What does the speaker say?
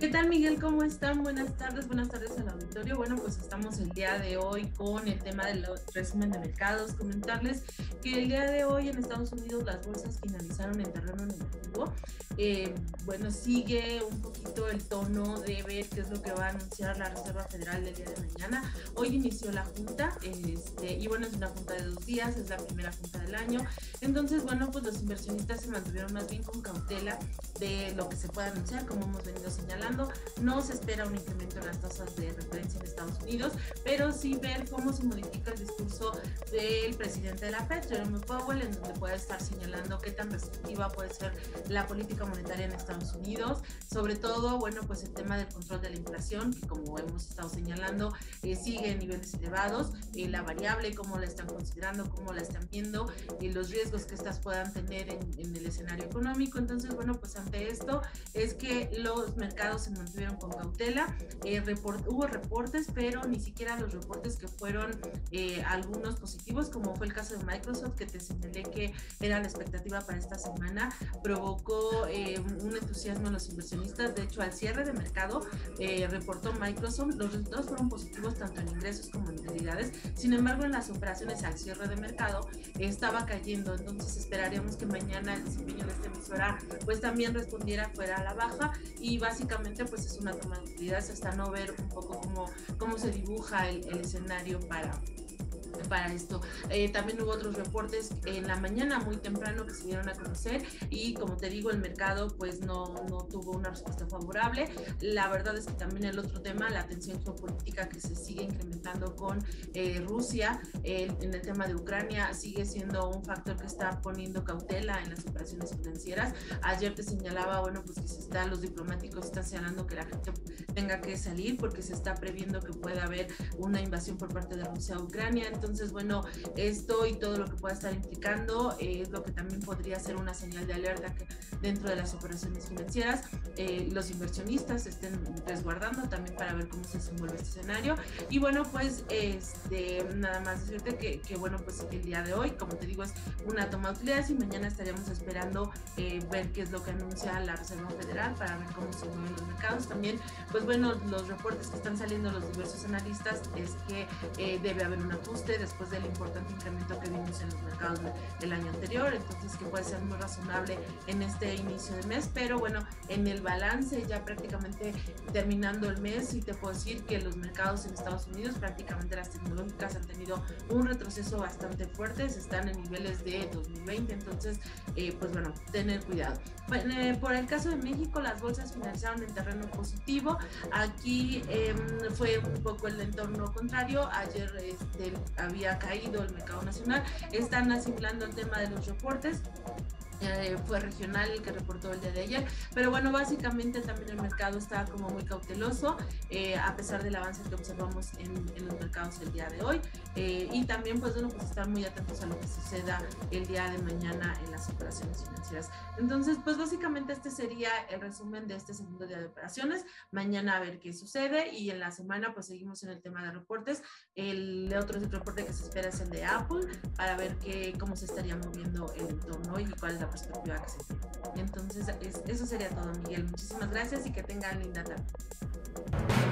¿Qué tal Miguel? ¿Cómo están? Buenas tardes, buenas tardes al auditorio. Bueno, pues estamos el día de hoy con el tema del resumen de mercados. Comentarles que el día de hoy en Estados Unidos las bolsas finalizaron en terreno negativo. Eh, bueno, sigue un poquito el tono de ver qué es lo que va a anunciar la Reserva Federal el día de mañana. Hoy inició la junta este, y bueno, es una junta de dos días, es la primera junta del año. Entonces, bueno, pues los inversionistas se mantuvieron más bien con cautela de lo que se pueda anunciar, como hemos venido señalando no se espera un incremento en las tasas de referencia en Estados Unidos, pero sí ver cómo se modifica el discurso del presidente de la Fed, Jerome Powell, en donde puede estar señalando qué tan restrictiva puede ser la política monetaria en Estados Unidos, sobre todo, bueno, pues el tema del control de la inflación, que como hemos estado señalando, eh, sigue en niveles elevados, eh, la variable, cómo la están considerando, cómo la están viendo, y los riesgos que estas puedan tener en, en el escenario económico. Entonces, bueno, pues ante esto es que los mercados se mantuvieron con cautela. Eh, hubo reportes, pero ni siquiera los reportes que fueron eh, algunos positivos, como fue el caso de Microsoft, que te señalé que era la expectativa para esta semana, provocó eh, un entusiasmo en los inversionistas. De hecho, al cierre de mercado, reportó Microsoft, los resultados fueron positivos tanto en ingresos como en utilidades. Sin embargo, en las operaciones al cierre de mercado estaba cayendo. Entonces, esperaríamos que mañana el desempeño de esta emisora pues también respondiera fuera a la baja y básicamente pues es una toma de utilidades hasta no ver un poco cómo, cómo se dibuja el escenario para, para esto. Eh, también hubo otros reportes en la mañana muy temprano que se dieron a conocer y como te digo, el mercado pues no, no tuvo una respuesta favorable. La verdad es que también el otro tema, la tensión geopolítica que se sigue incrementando con eh, Rusia en el tema de Ucrania sigue siendo un factor que está poniendo cautela en las operaciones financieras. Ayer te señalaba, bueno, pues que se está, los diplomáticos están señalando que la gente tenga que salir porque se está previendo que pueda haber una invasión por parte de Rusia a Ucrania. Entonces, entonces, bueno, esto y todo lo que pueda estar implicando es lo que también podría ser una señal de alerta que dentro de las operaciones financieras eh, los inversionistas estén resguardando también para ver cómo se desenvuelve este escenario. Y bueno, pues este, nada más decirte que, bueno, pues el día de hoy, como te digo, es una toma de utilidades y mañana estaríamos esperando eh, ver qué es lo que anuncia la Reserva Federal para ver cómo se mueven los mercados. También, pues bueno, los reportes que están saliendo los diversos analistas es que eh, debe haber un ajuste después del importante incremento que vimos en los mercados del año anterior, entonces que puede ser muy razonable en este inicio de mes, pero bueno, en el balance ya prácticamente terminando el mes y te puedo decir que los mercados en Estados Unidos, prácticamente las tecnológicas han tenido un retroceso bastante fuerte, están en niveles de 2020, entonces eh, pues bueno, tener cuidado. Eh, por el caso de México, las bolsas finalizaron en terreno positivo, aquí em, fue un poco el entorno contrario, ayer este, había caído el mercado nacional, están asimilando el tema de los reportes. Eh, fue regional el que reportó el día de ayer, pero bueno, básicamente también el mercado está como muy cauteloso, eh, a pesar del avance que observamos en, los mercados el día de hoy, eh, y también pues bueno, pues estar muy atentos a lo que suceda el día de mañana en las operaciones financieras. Entonces, pues básicamente este sería el resumen de este segundo día de operaciones, mañana a ver qué sucede, y en la semana pues seguimos en el tema de reportes, el otro reporte que se espera es el de Apple, para ver qué, cómo se estaría moviendo el entorno y cuál es la perspectiva que. Entonces, eso sería todo, Miguel. Muchísimas gracias y que tengan linda tarde.